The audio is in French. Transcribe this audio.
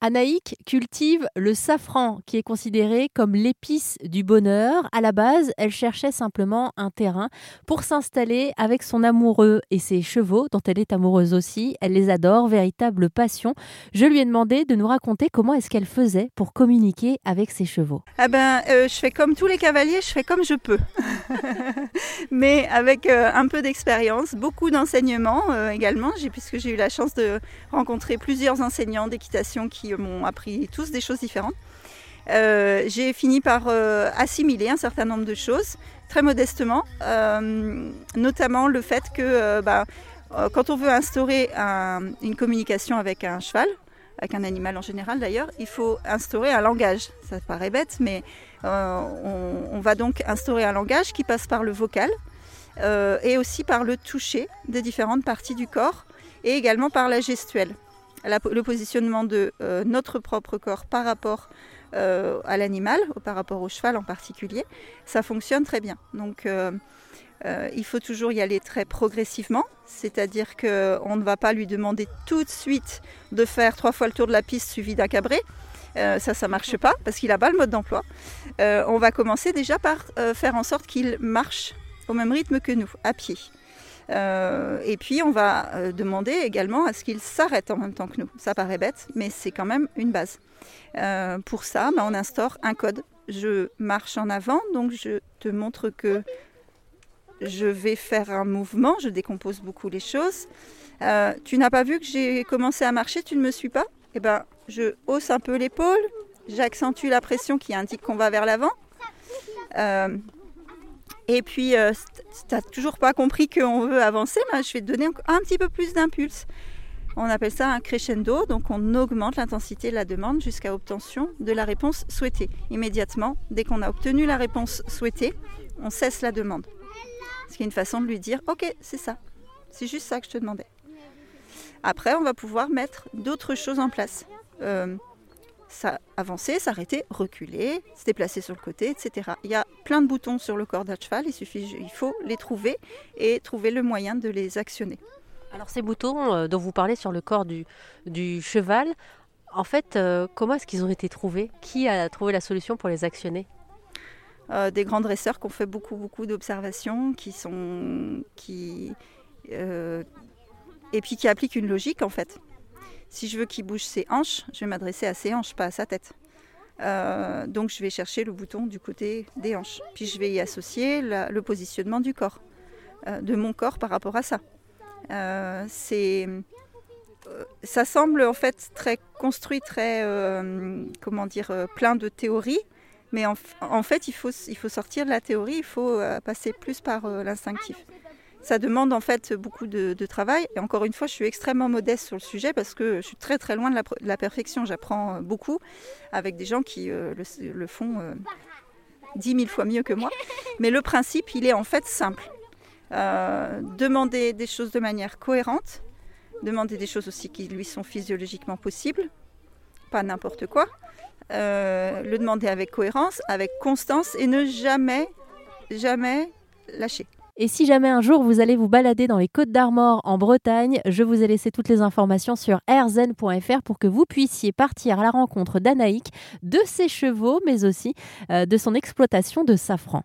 Anaïk cultive le safran, qui est considéré comme l'épice du bonheur. À la base, elle cherchait simplement un terrain pour s'installer avec son amoureux et ses chevaux, dont elle est amoureuse aussi. Elle les adore, véritable passion. Je lui ai demandé de nous raconter comment est-ce qu'elle faisait pour communiquer avec ses chevaux. Ah ben, euh, je fais comme tous les cavaliers, je fais comme je peux. Mais avec euh, un peu d'expérience, beaucoup d'enseignements euh, également, puisque j'ai eu la chance de rencontrer plusieurs enseignants d'équitation qui m'ont appris tous des choses différentes. Euh, j'ai fini par euh, assimiler un certain nombre de choses, très modestement, euh, notamment le fait que bah, quand on veut instaurer une communication avec un cheval, avec un animal en général d'ailleurs, il faut instaurer un langage. Ça paraît bête, mais on, on, va donc instaurer un langage qui passe par le vocal et aussi par le toucher des différentes parties du corps et également par la gestuelle le positionnement de euh, notre propre corps par rapport euh, à l'animal, par rapport au cheval en particulier, ça fonctionne très bien. Donc euh, il faut toujours y aller très progressivement, c'est-à-dire qu'on ne va pas lui demander tout de suite de faire trois fois le tour de la piste suivi d'un cabré. ça, ça ne marche pas parce qu'il n'a pas le mode d'emploi. on va commencer déjà par faire en sorte qu'il marche au même rythme que nous, à pied. Euh, et puis on va euh, demander également à ce qu'il s'arrête en même temps que nous. Ça paraît bête, mais c'est quand même une base. Euh, pour ça, bah, on instaure un code. Je marche en avant, donc je te montre que je vais faire un mouvement, je décompose beaucoup les choses. tu n'as pas vu que j'ai commencé à marcher, tu ne me suis pas? Eh ben, je hausse un peu l'épaule, j'accentue la pression qui indique qu'on va vers l'avant. Et puis, euh, tu n'as toujours pas compris qu'on veut avancer, je vais te donner un petit peu plus d'impulse. On appelle ça un crescendo, donc on augmente l'intensité de la demande jusqu'à obtention de la réponse souhaitée. Immédiatement, dès qu'on a obtenu la réponse souhaitée, on cesse la demande. Ce qui est une façon de lui dire Ok, c'est ça. C'est juste ça que je te demandais. Après, on va pouvoir mettre d'autres choses en place. Euh, ça avancer, s'arrêter, reculer, se déplacer sur le côté, etc. Il y a plein de boutons sur le corps d'un cheval, il, suffit, il faut les trouver et trouver le moyen de les actionner. Alors ces boutons euh, dont vous parlez sur le corps du, du cheval, en fait, euh, comment est-ce qu'ils ont été trouvés? Qui a trouvé la solution pour les actionner? Euh, Des grands dresseurs qui ont fait beaucoup, beaucoup d'observations, qui sont... qui et puis qui appliquent une logique en fait. Si je veux qu'il bouge ses hanches, je vais m'adresser à ses hanches, pas à sa tête. Euh, donc je vais chercher le bouton du côté des hanches. Puis je vais y associer le positionnement du corps, euh, de mon corps par rapport à ça. Euh, ça semble en fait très construit, très comment dire, plein de théories. Mais en, en, fait, il faut, il faut sortir de la théorie, il faut passer plus par l'instinctif ça demande en fait beaucoup de, travail. Et encore une fois, je suis extrêmement modeste sur le sujet parce que je suis très très loin de la, perfection. J'apprends euh, beaucoup avec des gens qui euh, le, font euh, dix mille fois mieux que moi. Mais le principe, il est en fait simple. demander des choses de manière cohérente, demander des choses aussi qui lui sont physiologiquement possibles, pas n'importe quoi. le demander avec cohérence, avec constance et ne jamais, jamais lâcher. Et si jamais un jour vous allez vous balader dans les Côtes d'Armor en Bretagne, je vous ai laissé toutes les informations sur airzen.fr pour que vous puissiez partir à la rencontre d'Anaïk, de ses chevaux, mais aussi euh, de son exploitation de safran.